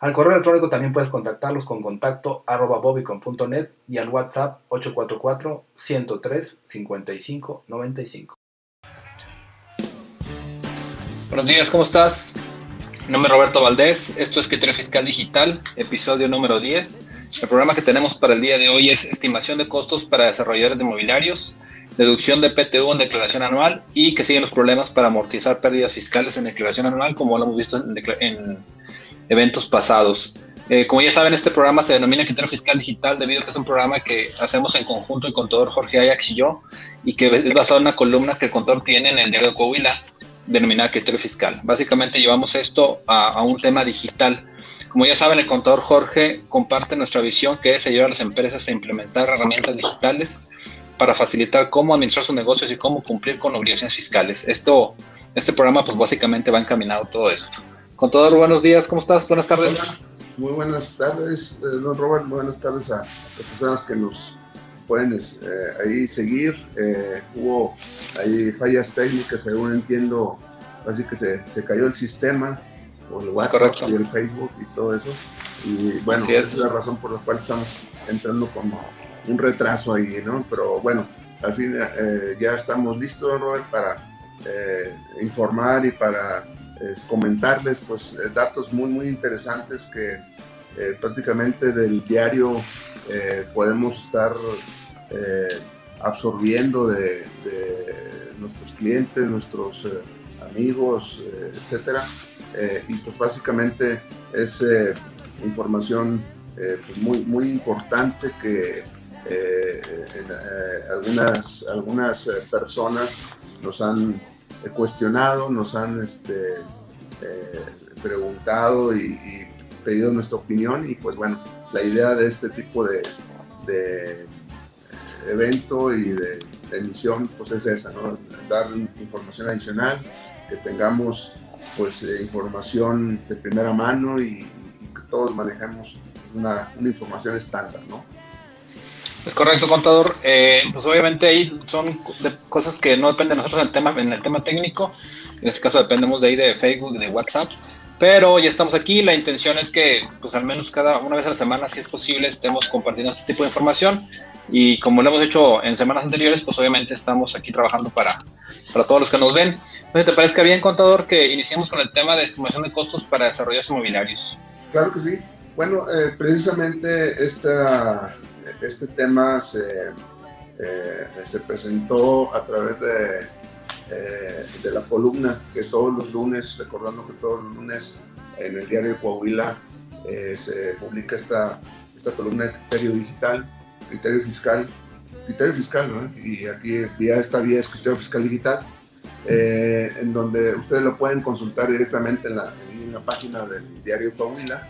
Al correo electrónico también puedes contactarlos con contacto arroba bobicon.net y al WhatsApp 844-103-5595. Buenos días, ¿cómo estás? Mi nombre es Roberto Valdés, esto es Criterio Fiscal Digital, episodio número 10. El programa que tenemos para el día de hoy es estimación de costos para desarrolladores de mobiliarios, deducción de PTU en declaración anual y que siguen los problemas para amortizar pérdidas fiscales en declaración anual, como lo hemos visto en, en eventos pasados. Eh, como ya saben, este programa se denomina Criterio Fiscal Digital debido a que es un programa que hacemos en conjunto el contador Jorge Ayax y yo y que es basado en una columna que el contador tiene en el diario de Coahuila denominada Criterio Fiscal. Básicamente llevamos esto a, a, un tema digital. Como ya saben, el contador Jorge comparte nuestra visión que es ayudar a las empresas a implementar herramientas digitales para facilitar cómo administrar sus negocios y cómo cumplir con obligaciones fiscales. Esto, este programa pues básicamente va encaminado a todo esto. Contador, buenos días, ¿cómo estás? Buenas tardes. Muy buenas tardes, eh, don Robert, buenas tardes a las personas que nos pueden eh, ahí seguir. Eh, hubo ahí fallas técnicas, según entiendo, así que se, se cayó el sistema, o el WhatsApp y el Facebook y todo eso. Y bueno, es. esa es la razón por la cual estamos entrando como un retraso ahí, ¿no? Pero bueno, al fin eh, ya estamos listos, Robert, para eh, informar y para eh, comentarles pues datos muy, muy interesantes que prácticamente del diario podemos estar absorbiendo de, nuestros clientes, nuestros amigos, etcétera. y pues básicamente es información pues muy, muy importante que eh, eh, algunas, algunas eh, personas nos han cuestionado, nos han este, preguntado y, pedido nuestra opinión y pues bueno, la idea de este tipo de, de evento y de, emisión pues es esa, ¿no? dar información adicional, que tengamos pues información de primera mano y, y que todos manejemos una, una información estándar, ¿no? Es correcto, contador. Eh, pues obviamente ahí son cosas que no dependen de nosotros en el tema, en tema técnico. En este caso dependemos de ahí de Facebook, de WhatsApp. Pero ya estamos aquí. La intención es que, pues al menos cada una vez a la semana, si es posible, estemos compartiendo este tipo de información. Y como lo hemos hecho en semanas anteriores, pues obviamente estamos aquí trabajando para, para todos los que nos ven. Entonces, ¿te parezca bien, contador, que iniciemos con el tema de estimación de costos para desarrollos inmobiliarios? Claro que sí. Bueno, eh, precisamente esta este tema se, eh, se presentó a través de, eh, de, la columna que todos los lunes, recordando que todos los lunes en el diario de Coahuila eh, se publica esta, esta columna de criterio digital, criterio fiscal, criterio fiscal, ¿no? y aquí ya esta vía es criterio fiscal digital, en donde ustedes lo pueden consultar directamente en la, en la página del diario Coahuila.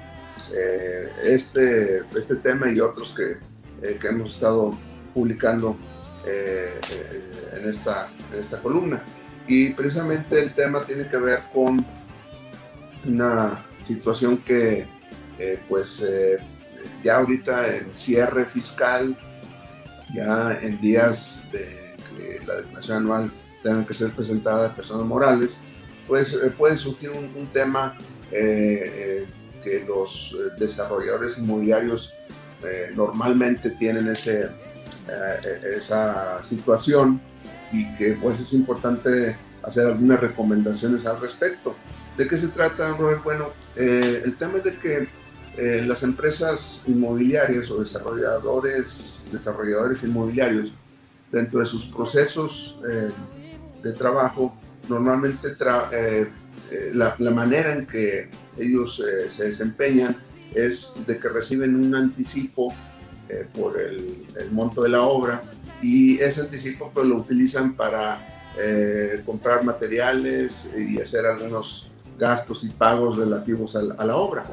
este, este tema y otros que eh, que hemos estado publicando eh, eh, en, esta, en esta columna. Y precisamente el tema tiene que ver con una situación que pues ya ahorita en cierre fiscal, ya en días de que la declaración anual tenga que ser presentada a personas morales, pues puede surgir un tema que los desarrolladores inmobiliarios eh, normalmente tienen ese, eh, esa situación y que pues es importante hacer algunas recomendaciones al respecto. ¿De qué se trata, Robert? Bueno, eh, el tema es de que eh, las empresas inmobiliarias o desarrolladores, desarrolladores inmobiliarios, dentro de sus procesos eh, de trabajo, normalmente la, la, manera en que ellos se desempeñan es de que reciben un anticipo eh, por el, monto de la obra y ese anticipo pues lo utilizan para eh, comprar materiales y hacer algunos gastos y pagos relativos a la, a la, obra.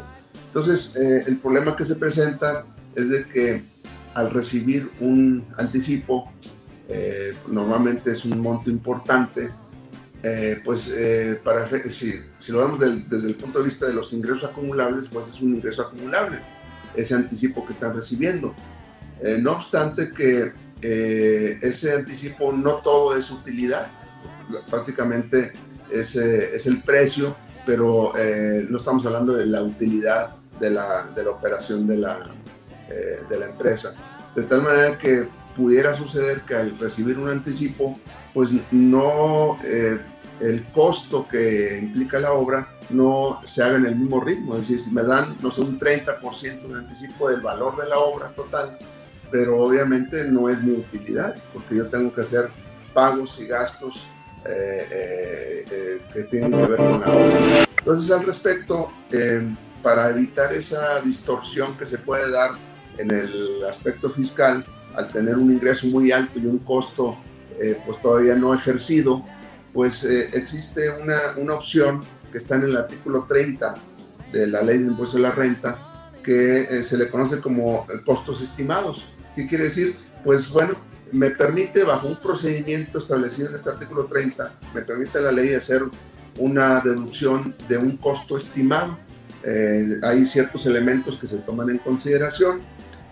Entonces, eh, el problema que se presenta es de que al recibir un anticipo, eh, normalmente es un monto importante, eh, pues para, si, si, lo vemos desde el punto de vista de los ingresos acumulables, pues es un ingreso acumulable, ese anticipo que están recibiendo. no obstante que ese anticipo no todo es utilidad, prácticamente es, es el precio, pero no estamos hablando de la utilidad de la, de la operación de la, eh, de la empresa. De tal manera que pudiera suceder que al recibir un anticipo, pues no, eh, el costo que implica la obra no se haga en el mismo ritmo, es decir, me dan, no sé, un 30% de anticipo del valor de la obra total, pero obviamente no es mi utilidad, porque yo tengo que hacer pagos y gastos eh, que tienen que ver con la obra. Entonces, al respecto, para evitar esa distorsión que se puede dar en el aspecto fiscal al tener un ingreso muy alto y un costo eh, pues todavía no ejercido, pues eh, existe una, una, opción que está en el artículo 30 de la ley de impuesto a la renta que eh, se le conoce como costos estimados. ¿Qué quiere decir? Pues bueno, me permite bajo un procedimiento establecido en este artículo 30, me permite la ley hacer una deducción de un costo estimado eh, hay ciertos elementos que se toman en consideración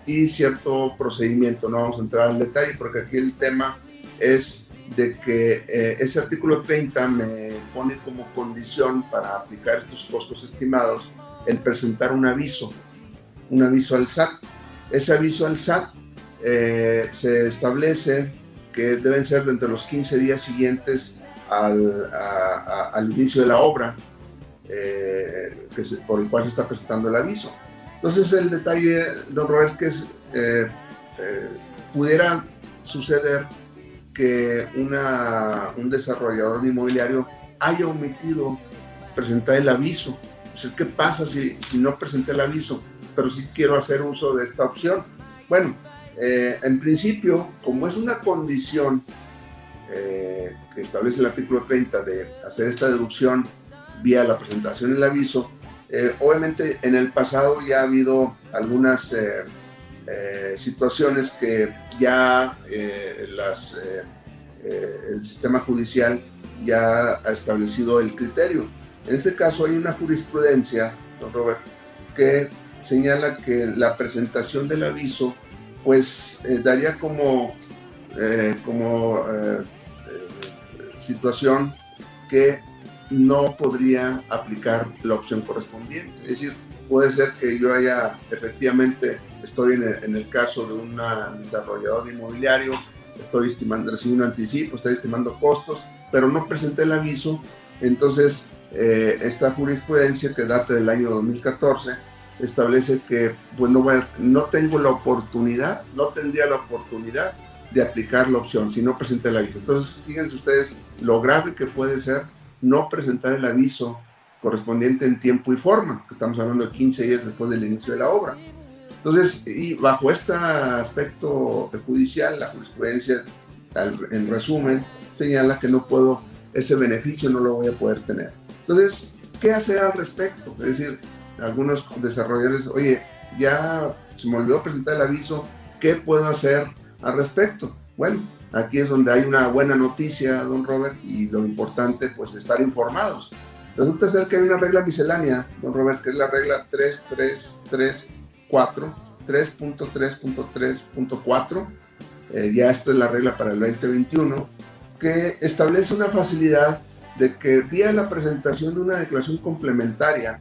y cierto procedimiento. No vamos a entrar al detalle porque aquí el tema es de que eh, ese artículo 30 me pone como condición para aplicar estos costos estimados el presentar un aviso, un aviso al SAT. Ese aviso al SAT eh, se establece que deben ser de los 15 días siguientes al, inicio de la obra eh, por el cual se está presentando el aviso. Entonces el detalle, don Robert, que es, eh, eh, pudiera suceder que un desarrollador inmobiliario haya omitido presentar el aviso. ¿Qué pasa si, no presenté el aviso, pero sí quiero hacer uso de esta opción? Bueno, en principio, como es una condición que establece el artículo 30 de hacer esta deducción vía la presentación del aviso. Eh, obviamente en el pasado ya ha habido algunas eh, eh, situaciones que ya el sistema judicial ya ha establecido el criterio. En este caso hay una jurisprudencia, don Robert, que señala que la presentación del aviso pues daría como, como situación que no podría aplicar la opción correspondiente. Es decir, puede ser que yo haya efectivamente, estoy en el, caso de un desarrollador inmobiliario, estoy estimando, recibí un anticipo, estoy estimando costos, pero no presenté el aviso, entonces eh, esta jurisprudencia que data del año 2014 establece que pues no, no tengo la oportunidad, no tendría la oportunidad de aplicar la opción si no presenté el aviso. Entonces, fíjense ustedes lo grave que puede ser no presentar el aviso correspondiente en tiempo y forma, que estamos hablando de 15 días después del inicio de la obra. Entonces, y bajo este aspecto judicial, la jurisprudencia, en resumen, señala que no puedo, ese beneficio no lo voy a poder tener. Entonces, ¿qué hacer al respecto? Es decir, algunos desarrolladores, oye, ya se me olvidó presentar el aviso, ¿qué puedo hacer al respecto? Bueno, Aquí es donde hay una buena noticia, don Robert, y lo importante, pues, estar informados. Resulta ser que hay una regla miscelánea, don Robert, que es la regla 3334, 3.3.3.4, eh, ya esta es la regla para el 2021, que establece una facilidad de que vía la presentación de una declaración complementaria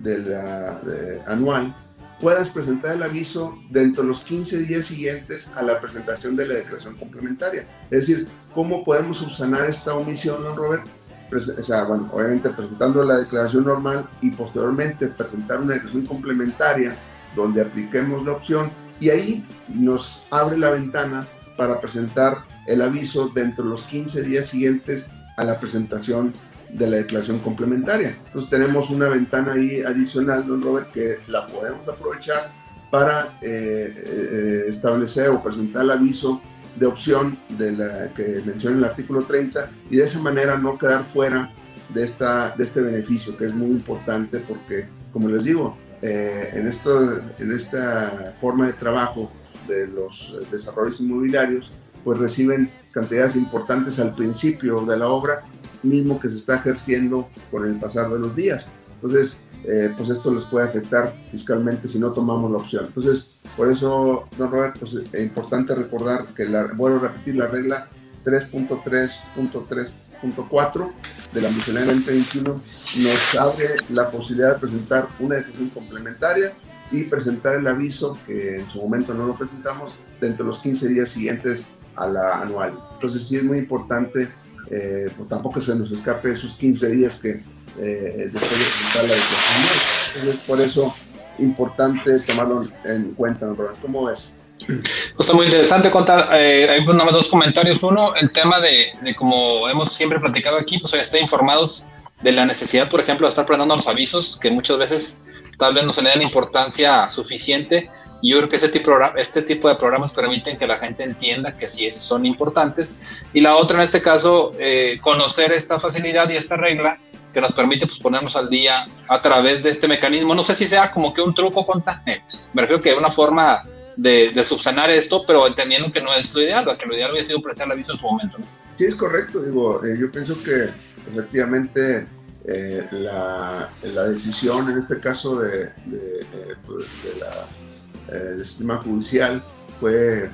de la, anual, puedas presentar el aviso dentro de los 15 días siguientes a la presentación de la declaración complementaria. Es decir, ¿cómo podemos subsanar esta omisión, don Robert? O sea, bueno, obviamente presentando la declaración normal y posteriormente presentar una declaración complementaria donde apliquemos la opción y ahí nos abre la ventana para presentar el aviso dentro de los 15 días siguientes a la presentación de la declaración complementaria. Entonces tenemos una ventana ahí adicional, don Robert, que la podemos aprovechar para eh, eh, establecer o presentar el aviso de opción de la que menciona el artículo 30 y de esa manera no quedar fuera de, esta, de este beneficio que es muy importante porque, como les digo, eh, en, esto, en esta forma de trabajo de los desarrollos inmobiliarios, pues reciben cantidades importantes al principio de la obra, mismo que se está ejerciendo con el pasar de los días. Entonces, eh, pues esto les puede afectar fiscalmente si no tomamos la opción. Entonces, por eso, don Robert, pues es importante recordar que, la, vuelvo a repetir, la regla 3.3.3.4 de la miscelánea 2021 nos abre la posibilidad de presentar una decisión complementaria y presentar el aviso, que en su momento no lo presentamos, dentro de los 15 días siguientes a la anual. Entonces sí es muy importante, eh, pues tampoco se nos escape esos 15 días que eh, después de presentar la decisión. Entonces por eso importante tomarlo en cuenta, ¿no, ¿Cómo ves? Está muy interesante contar, eh, hay nada más dos comentarios. Uno, el tema de, de, como hemos siempre platicado aquí, pues ya está informados de la necesidad, por ejemplo, de estar prendando los avisos, que muchas veces tal vez no se le dan importancia suficiente. Y yo creo que este tipo, este tipo de programas permiten que la gente entienda que sí son importantes. Y la otra, en este caso, eh, conocer esta facilidad y esta regla que nos permite pues, ponernos al día a través de este mecanismo. No sé si sea como que un truco con me refiero que una forma de, de, subsanar esto, pero entendiendo que no es lo ideal, que lo ideal hubiera sido prestar el aviso en su momento. ¿no? Sí, es correcto. Digo, eh, yo pienso que efectivamente eh, la, la, decisión, en este caso de, de, pues, de la, eh, del sistema judicial, fue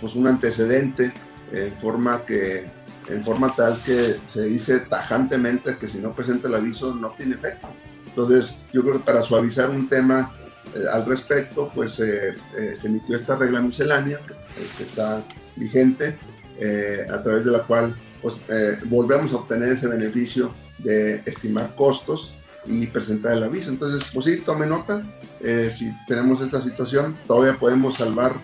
pues un antecedente en forma que en forma tal que se dice tajantemente que si no presenta el aviso no tiene efecto. Entonces, yo creo que para suavizar un tema eh, al respecto, pues eh, eh, se emitió esta regla miscelánea que, está vigente, a través de la cual pues, volvemos a obtener ese beneficio de estimar costos y presentar el aviso. Entonces, pues sí, tome nota, si tenemos esta situación, todavía podemos salvar,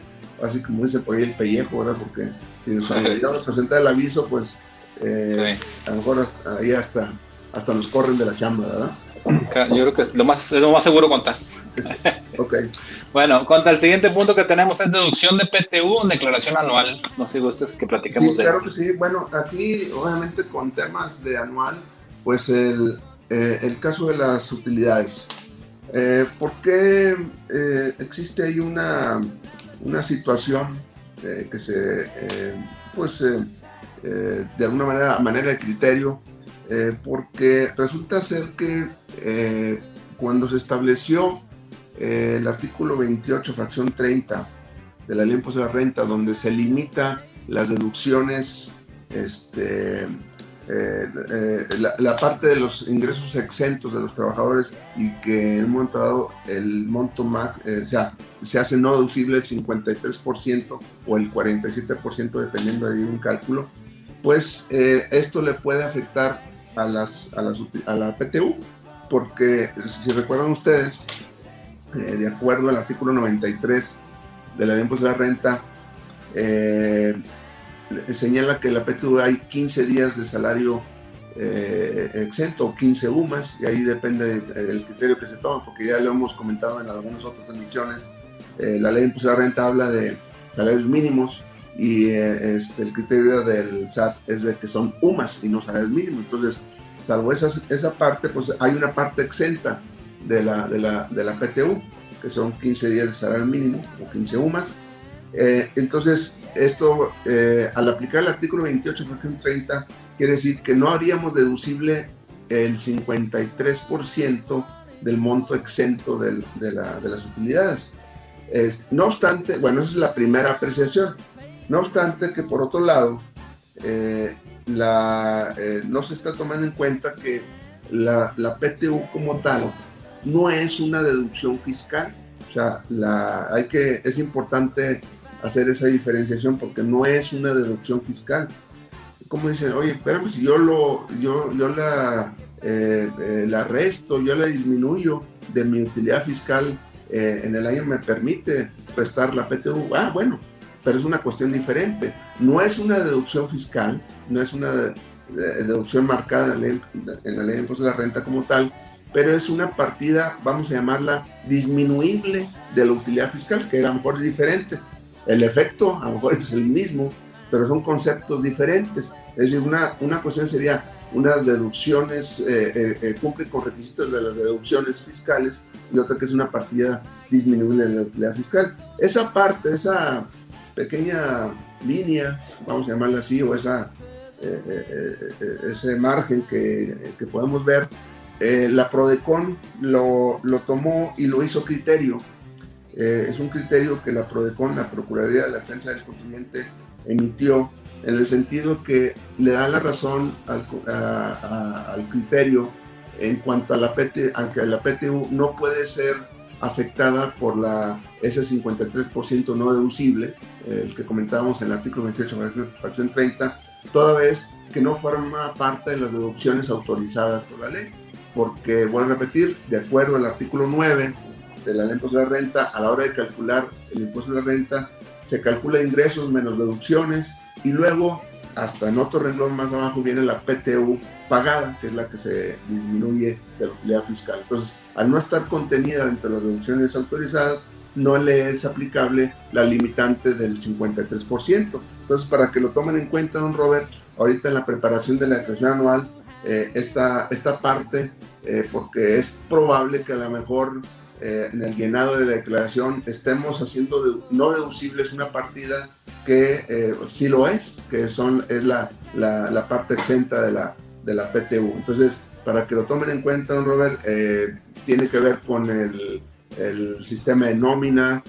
así como dice por ahí el pellejo, ¿verdad? Porque si nos olvidamos presentar el aviso, pues a lo mejor ahí hasta, hasta nos corren de la chamba, ¿verdad? Yo creo que lo más, es lo más seguro contar. ok. Bueno, contra el siguiente punto que tenemos es deducción de PTU, declaración anual. No sé si ustedes que platiquemos sí, de Claro que sí. Bueno, aquí obviamente con temas de anual, pues el, eh, el caso de las utilidades. Eh, ¿Por qué eh, existe ahí una, una situación que se, pues de alguna manera, manera de criterio, porque resulta ser que cuando se estableció el artículo 28, fracción 30 de la ley de impuesto de renta, donde se limita las deducciones, este, eh, eh, la, parte de los ingresos exentos de los trabajadores y que en un momento dado el monto más, o sea, se hace no deducible el 53% o el 47% dependiendo de un cálculo, pues esto le puede afectar a, las, a, las, a la PTU, porque si recuerdan ustedes, eh, de acuerdo al artículo 93 de la ley de la renta, eh, señala que la PTU hay 15 días de salario eh, exento o 15 UMAS, y ahí depende del criterio que se toma, porque ya lo hemos comentado en algunas otras emisiones. la ley de la renta habla de salarios mínimos y este, el criterio del SAT es de que son UMAS y no salarios mínimos. Entonces, salvo esa, esa parte, pues hay una parte exenta de la, de la, de la PTU, que son 15 días de salario mínimo o 15 UMAS. Eh, entonces, esto, eh, al aplicar el artículo 28, fracción 30, quiere decir que no haríamos deducible el 53% del monto exento de, la, de, las utilidades. no obstante, bueno, esa es la primera apreciación. No obstante que por otro lado, eh, la, no se está tomando en cuenta que la, PTU como tal no es una deducción fiscal. O sea, hay que, es importante hacer esa diferenciación porque no es una deducción fiscal. Como dicen, oye, espérame, si yo, lo, yo, yo la, eh, eh, la resto, yo la disminuyo de mi utilidad fiscal eh, en el año, me permite prestar la PTU. Ah, bueno, pero es una cuestión diferente. No es una deducción fiscal, no es una deducción marcada en la ley, en la ley de impuestos de la renta como tal, pero es una partida, vamos a llamarla, disminuible de la utilidad fiscal, que a lo mejor es diferente. El efecto a lo mejor es el mismo, pero son conceptos diferentes. Es decir, una, una cuestión sería unas deducciones, eh, eh, cumple con requisitos de las deducciones fiscales y otra que es una partida disminuible en la utilidad fiscal. Esa parte, esa pequeña línea, vamos a llamarla así, o esa, ese margen que, que podemos ver, la PRODECON lo, lo, tomó y lo hizo criterio. Es un criterio que la PRODECON, la Procuraduría de la Defensa del Contribuyente, emitió en el sentido que le da la razón al, al criterio en cuanto a la PT, aunque la PTU no puede ser afectada por la, ese 53% no deducible, el que comentábamos en el artículo 28, fracción 30, toda vez que no forma parte de las deducciones autorizadas por la ley. Porque, voy a repetir, de acuerdo al artículo 9 de la ley de la renta, a la hora de calcular el impuesto de la renta, se calcula ingresos menos deducciones y luego hasta en otro renglón más abajo viene la PTU pagada, que es la que se disminuye de la utilidad fiscal. Entonces, al no estar contenida entre las deducciones autorizadas, no le es aplicable la limitante del 53%. Entonces, para que lo tomen en cuenta, don Robert, ahorita en la preparación de la declaración anual, eh, esta, esta parte, eh, porque es probable que a lo mejor eh, en el llenado de la declaración estemos haciendo no deducibles una partida que eh, sí lo es, que son, es la, la, parte exenta de la, de la PTU. Entonces, para que lo tomen en cuenta, don Robert, eh, tiene que ver con el, el sistema de nómina,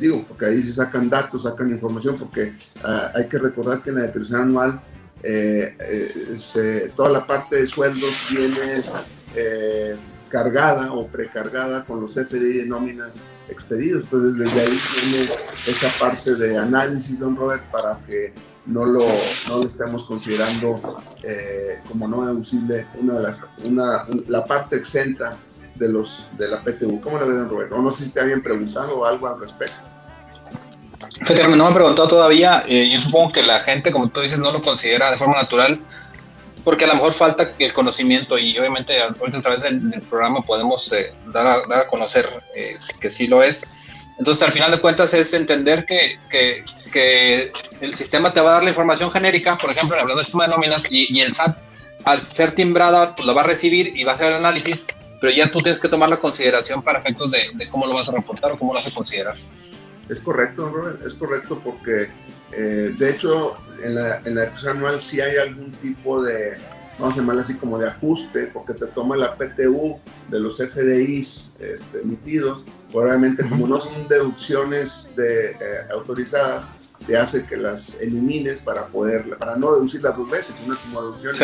digo, porque ahí se sacan datos, sacan información, porque ah, hay que recordar que en la declaración anual se, toda la parte de sueldos viene cargada o precargada con los FDI de nóminas expedidos. Entonces, desde ahí tiene esa parte de análisis, don Robert, para que no lo, no lo estemos considerando eh, como no deducible una de las, una, la parte exenta de, los, de la PTU. ¿Cómo lo ve, don Robert? no sé si te habían preguntado algo al respecto. Fíjate, no me han preguntado todavía. Eh, yo supongo que la gente, como tú dices, no lo considera de forma natural porque a lo mejor falta el conocimiento y obviamente a través del, programa podemos eh, dar, a, dar, a, conocer eh, que sí lo es. Entonces, al final de cuentas, es entender que, que, que, el sistema te va a dar la información genérica, por ejemplo, hablando del sistema de nóminas, y, y, el SAT, al ser timbrada, pues lo va a recibir y va a hacer el análisis, pero ya tú tienes que tomar la consideración para efectos de, de cómo lo vas a reportar o cómo lo vas a considerar. Es correcto, Robert, es correcto porque eh, de hecho, en la, en la anual sí hay algún tipo de, vamos a llamarlo así como de ajuste, porque te toma la PTU de los FDIs este, emitidos. Obviamente, como no son deducciones de, eh, autorizadas, te hace que las elimines para poder, para no deducirlas dos veces, una como deducción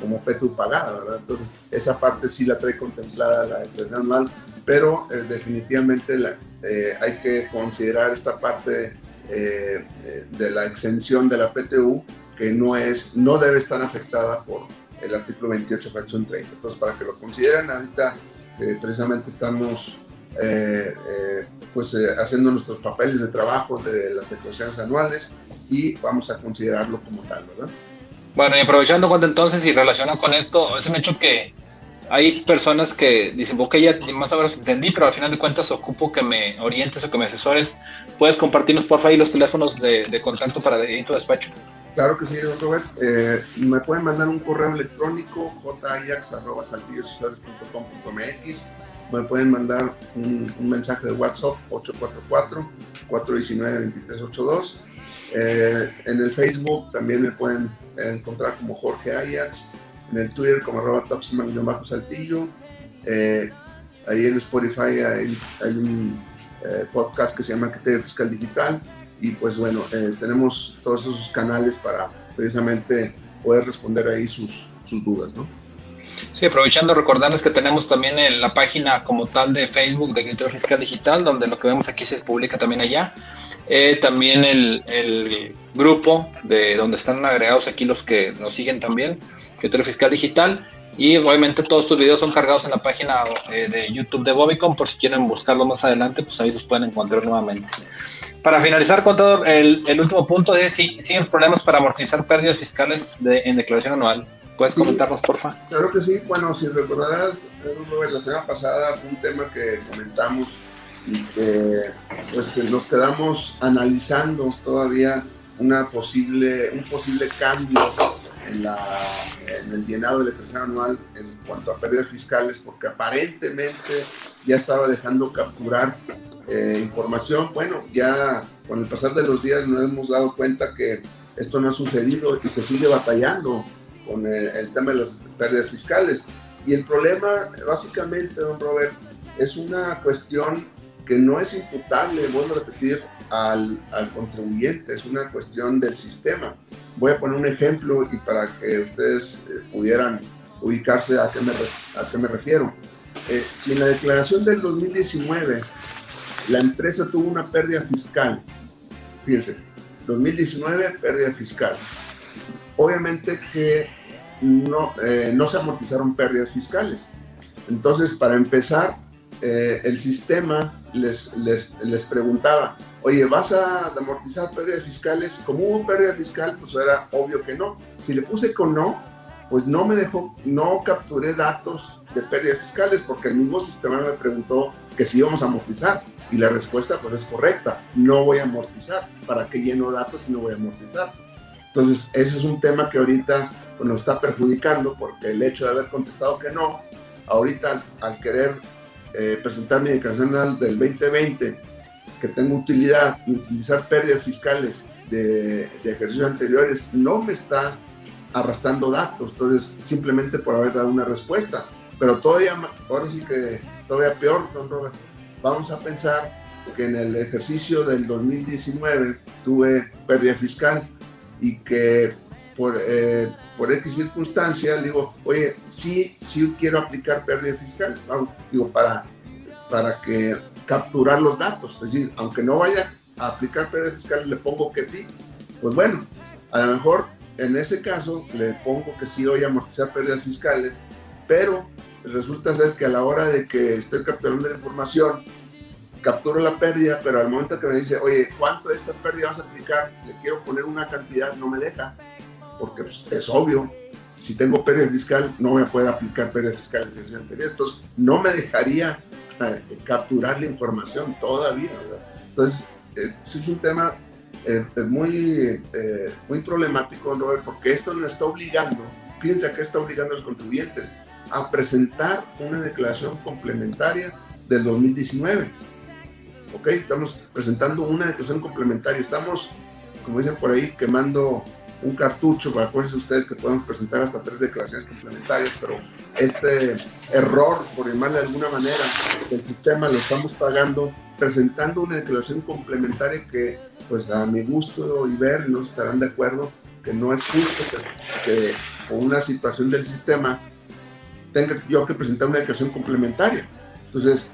como, PTU pagada, ¿verdad? Entonces, esa parte sí la trae contemplada la declaración anual, pero eh, definitivamente la, hay que considerar esta parte eh, de la exención de la PTU que no, es, no debe estar afectada por el artículo 28, fracción 30. Entonces, para que lo consideren, ahorita eh, precisamente estamos eh, pues, haciendo nuestros papeles de trabajo de las declaraciones anuales y vamos a considerarlo como tal, ¿verdad? Bueno, y aprovechando cuando entonces y relacionado con esto, es un hecho que hay personas que dicen, ok, ya más menos entendí, pero al final de cuentas ocupo que me orientes o que me asesores. ¿Puedes compartirnos, por favor, los teléfonos de, contacto para ir tu despacho? Claro que sí, don Robert. Eh, me pueden mandar un correo electrónico, jayax.com.mx. Me pueden mandar un, mensaje de WhatsApp, 844-419-2382. Eh, en el Facebook también me pueden encontrar como Jorge Ajax en el Twitter como arroba bajo saltillo. Eh, ahí en Spotify hay, un eh, podcast que se llama Criterio Fiscal Digital y pues bueno, eh, tenemos todos esos canales para precisamente poder responder ahí sus, sus dudas, ¿no? Sí, aprovechando recordarles que tenemos también la página como tal de Facebook de Criterio Fiscal Digital, donde lo que vemos aquí se publica también allá. También el, el, grupo de donde están agregados aquí los que nos siguen también, Criterio Fiscal Digital. Y obviamente todos estos videos son cargados en la página eh, de YouTube de Bobicom, por si quieren buscarlo más adelante, pues ahí los pueden encontrar nuevamente. Para finalizar, con todo, el, el último punto es si siguen problemas para amortizar pérdidas fiscales de, en declaración anual. ¿Puedes comentarnos, porfa? Claro que sí. Bueno, si recordarás, la semana pasada fue un tema que comentamos y que pues nos quedamos analizando todavía una posible, un posible cambio en, la, en el llenado de la declaración anual en cuanto a pérdidas fiscales, porque aparentemente ya estaba dejando capturar eh, información. Bueno, ya con el pasar de los días nos hemos dado cuenta que esto no ha sucedido y se sigue batallando con el, el tema de las pérdidas fiscales. Y el problema, básicamente, don Robert, es una cuestión que no es imputable, vuelvo a repetir, al, al, contribuyente, es una cuestión del sistema. Voy a poner un ejemplo y para que ustedes eh, pudieran ubicarse a qué me, a qué me refiero. Eh, si en la declaración del 2019 la empresa tuvo una pérdida fiscal, fíjense, 2019 pérdida fiscal, obviamente que no, eh, no se amortizaron pérdidas fiscales. Entonces, para empezar, eh, el sistema les, les, les, preguntaba, oye, ¿vas a amortizar pérdidas fiscales? Como hubo pérdida fiscal, pues era obvio que no. Si le puse con no, pues no me dejó, no capturé datos de pérdidas fiscales porque el mismo sistema me preguntó que si íbamos a amortizar. Y la respuesta pues es correcta, no voy a amortizar. ¿Para qué lleno datos si no voy a amortizar? Entonces, ese es un tema que ahorita pues, nos está perjudicando porque el hecho de haber contestado que no, ahorita al querer eh, presentar mi declaración anual del 2020, que tengo utilidad y utilizar pérdidas fiscales de, de, ejercicios anteriores, no me está arrastrando datos, entonces simplemente por haber dado una respuesta. Pero todavía, ahora sí que todavía peor, don Robert, vamos a pensar que en el ejercicio del 2019 tuve pérdida fiscal y que por, eh, por X circunstancia, digo, oye, sí, sí quiero aplicar pérdida fiscal, vamos, digo, para, para que capturar los datos, es decir, aunque no vaya a aplicar pérdida fiscal, le pongo que sí, pues bueno, a lo mejor en ese caso le pongo que sí voy a amortizar pérdidas fiscales, pero resulta ser que a la hora de que estoy capturando la información, capturo la pérdida, pero al momento que me dice, oye, ¿cuánto de esta pérdida vas a aplicar? Le quiero poner una cantidad, no me deja porque pues, es obvio, si tengo pérdida fiscal, no voy a poder aplicar pérdida fiscal en el anterior. Entonces, no me dejaría eh, capturar la información todavía. Entonces, eh, es un tema eh, muy, eh, muy problemático, Robert, porque esto nos está obligando, fíjense que está obligando a los contribuyentes a presentar una declaración complementaria del 2019. ¿Ok? Estamos presentando una declaración complementaria. Estamos, como dicen por ahí, quemando un cartucho, para acuérdense ustedes que podemos presentar hasta tres declaraciones complementarias, pero este error, por llamarle de alguna manera, del sistema lo estamos pagando presentando una declaración complementaria que, pues a mi gusto y ver, no estarán de acuerdo, que no es justo que, con una situación del sistema tenga yo que presentar una declaración complementaria. Entonces,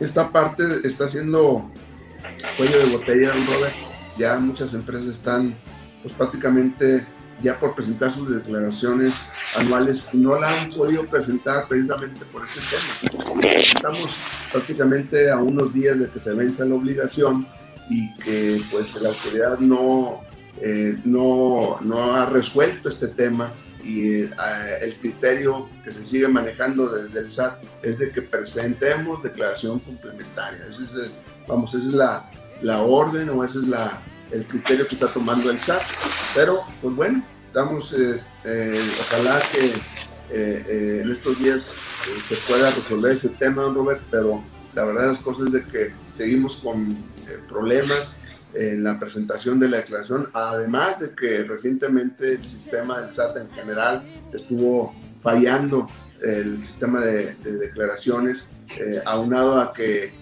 esta parte está siendo cuello de botella. Ya muchas empresas están pues prácticamente ya por presentar sus declaraciones anuales no la han podido presentar precisamente por este tema. Estamos prácticamente a unos días de que se venza la obligación y que pues la autoridad no, eh, no, no ha resuelto este tema y eh, el criterio que se sigue manejando desde el SAT es de que presentemos declaración complementaria. Ese es vamos, esa es la, la orden o esa es la, el criterio que está tomando el SAT. Pero, pues bueno, estamos, eh, eh, ojalá que eh, eh en estos días eh, se pueda resolver ese tema, Robert, pero la verdad las cosas es de que seguimos con problemas en la presentación de la declaración, además de que recientemente el sistema del SAT en general estuvo fallando el sistema de, de declaraciones, aunado a que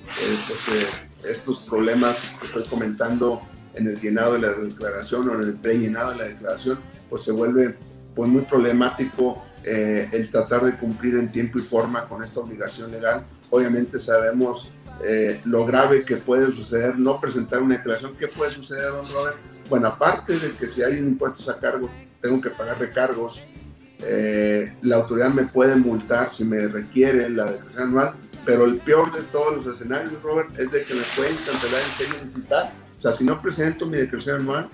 pues, estos problemas que estoy comentando en el llenado de la declaración o en el prellenado de la declaración, pues se vuelve pues muy problemático eh, el tratar de cumplir en tiempo y forma con esta obligación legal. Obviamente sabemos eh, lo grave que puede suceder no presentar una declaración. ¿Qué puede suceder, don Robert? Bueno, aparte de que si hay impuestos a cargo, tengo que pagar recargos, eh, la autoridad me puede multar si me requiere la declaración anual, pero el peor de todos los escenarios, Robert, es de que me pueden cancelar el sello digital o sea, si no presento mi declaración anual,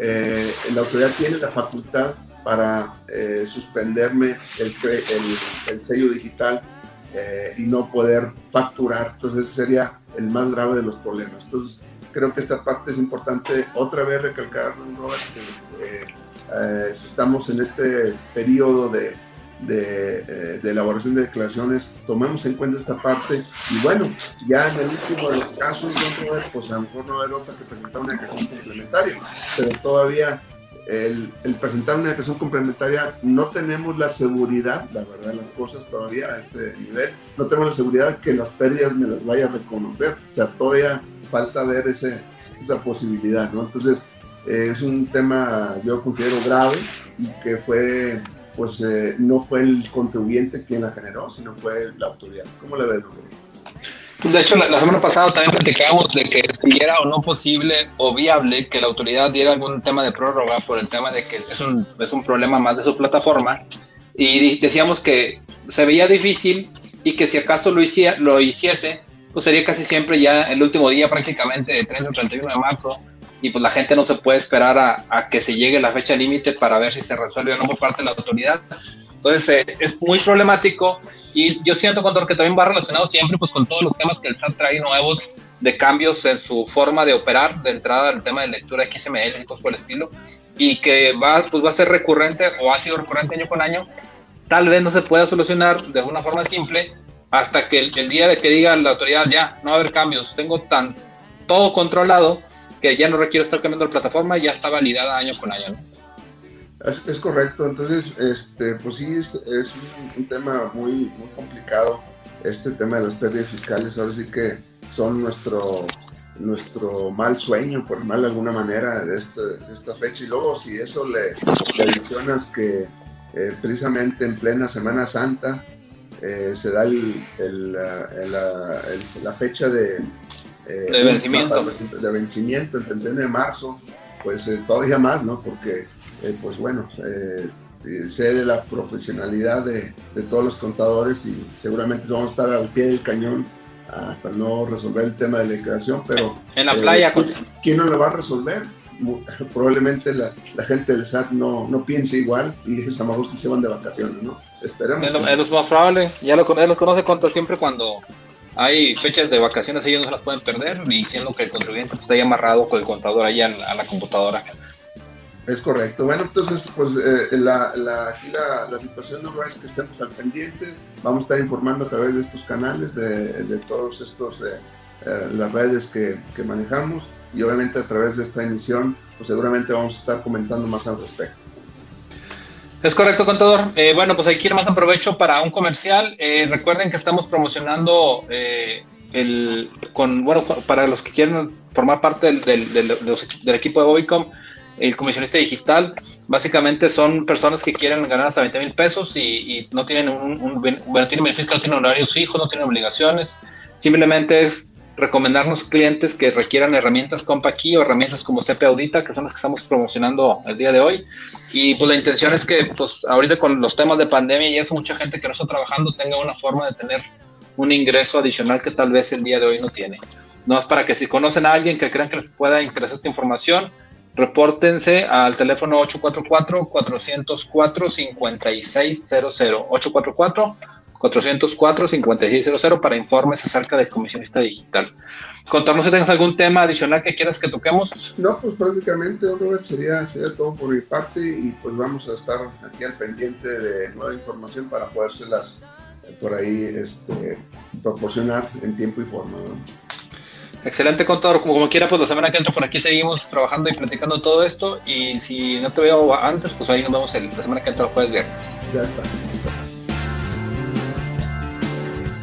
eh, la autoridad tiene la facultad para eh, suspenderme el, el, el, sello digital eh, y no poder facturar. Entonces ese sería el más grave de los problemas. Entonces creo que esta parte es importante otra vez recalcar, Robert, que eh, estamos en este periodo de, de, de, elaboración de declaraciones, tomemos en cuenta esta parte y bueno, ya en el último de los casos, pues a lo mejor no va a haber otra que presentar una declaración complementaria, pero todavía el, el, presentar una declaración complementaria no tenemos la seguridad, la verdad las cosas todavía a este nivel, no tenemos la seguridad que las pérdidas me las vaya a reconocer, o sea, todavía falta ver ese, esa posibilidad, ¿no? Entonces, eh, es un tema yo considero grave y que fue, pues, eh, no fue el contribuyente quien la generó, sino fue la autoridad. ¿Cómo le ves? De hecho, la, semana pasada también platicábamos de que si era o no posible o viable que la autoridad diera algún tema de prórroga por el tema de que es un, es un problema más de su plataforma y decíamos que se veía difícil y que si acaso lo, hiciera, lo hiciese, pues sería casi siempre ya el último día prácticamente de 30 o 31 de marzo y pues la gente no se puede esperar a, a que se llegue la fecha límite para ver si se resuelve o no por parte de la autoridad. Entonces eh, es muy problemático y yo siento, Contor, que también va relacionado siempre pues, con todos los temas que el SAT trae nuevos de cambios en su forma de operar, de entrada al tema de lectura XML y cosas por el estilo, y que va, pues, va a ser recurrente o ha sido recurrente año con año. Tal vez no se pueda solucionar de una forma simple hasta que el, día de que diga la autoridad ya, no va a haber cambios, tengo tan todo controlado que ya no requiero estar cambiando la plataforma, ya está validada año con año. Es, correcto, entonces, este, pues sí, es, un, tema muy, muy complicado, este tema de las pérdidas fiscales, ahora sí que son nuestro, nuestro mal sueño, por mal de alguna manera, de, este, esta fecha, y luego si eso le, adicionas que eh, precisamente en plena Semana Santa eh, se da el, la fecha de, eh, de vencimiento. De vencimiento, el 31 de marzo, pues todavía más, ¿no? Porque eh, pues bueno, eh, sé de la profesionalidad de, todos los contadores y seguramente vamos a estar al pie del cañón hasta no resolver el tema de la declaración, pero... En la playa. Eh, ¿Quién no lo va a resolver? Probablemente la, gente del SAT no, no piense igual y a lo mejor se van de vacaciones, ¿no? Esperemos. Es lo, más probable. Ya lo, él los conoce contra siempre cuando hay fechas de vacaciones, ellos no se las pueden perder, diciendo que el contribuyente está amarrado con el contador ahí a la computadora. Es correcto. Bueno, entonces, pues eh, la, la, aquí la, situación no es que estemos al pendiente. Vamos a estar informando a través de estos canales, de, de todos estos, eh, eh, las redes que, que, manejamos y obviamente a través de esta emisión, pues seguramente vamos a estar comentando más al respecto. Es correcto, contador. bueno, pues aquí más aprovecho para un comercial. recuerden que estamos promocionando el, con, bueno, para los que quieren formar parte del, del, del, del equipo de Bobicom, el comisionista digital básicamente son personas que quieren ganar hasta 20 mil pesos y, no tienen un, bueno, tienen beneficios, no tienen horarios fijos, no tienen obligaciones, simplemente es recomendarnos clientes que requieran herramientas Key o herramientas como CP Audita, que son las que estamos promocionando el día de hoy. Y pues la intención es que pues ahorita con los temas de pandemia y eso, mucha gente que no está trabajando tenga una forma de tener un ingreso adicional que tal vez el día de hoy no tiene. No es para que si conocen a alguien que crean que les pueda interesar esta información, repórtense al teléfono 844-404-5600. 844-404-5600 para informes acerca del comisionista digital. Contarnos si tienes algún tema adicional que quieras que toquemos. No, pues prácticamente, Robert, sería, sería todo por mi parte y pues vamos a estar aquí al pendiente de nueva información para podérselas eh, por ahí este, proporcionar en tiempo y forma. Excelente contador, como, como quiera, pues la semana que entra por aquí seguimos trabajando y platicando todo esto. Y si no te veo antes, pues ahí nos vemos el, la semana que entra, jueves viernes. Ya está.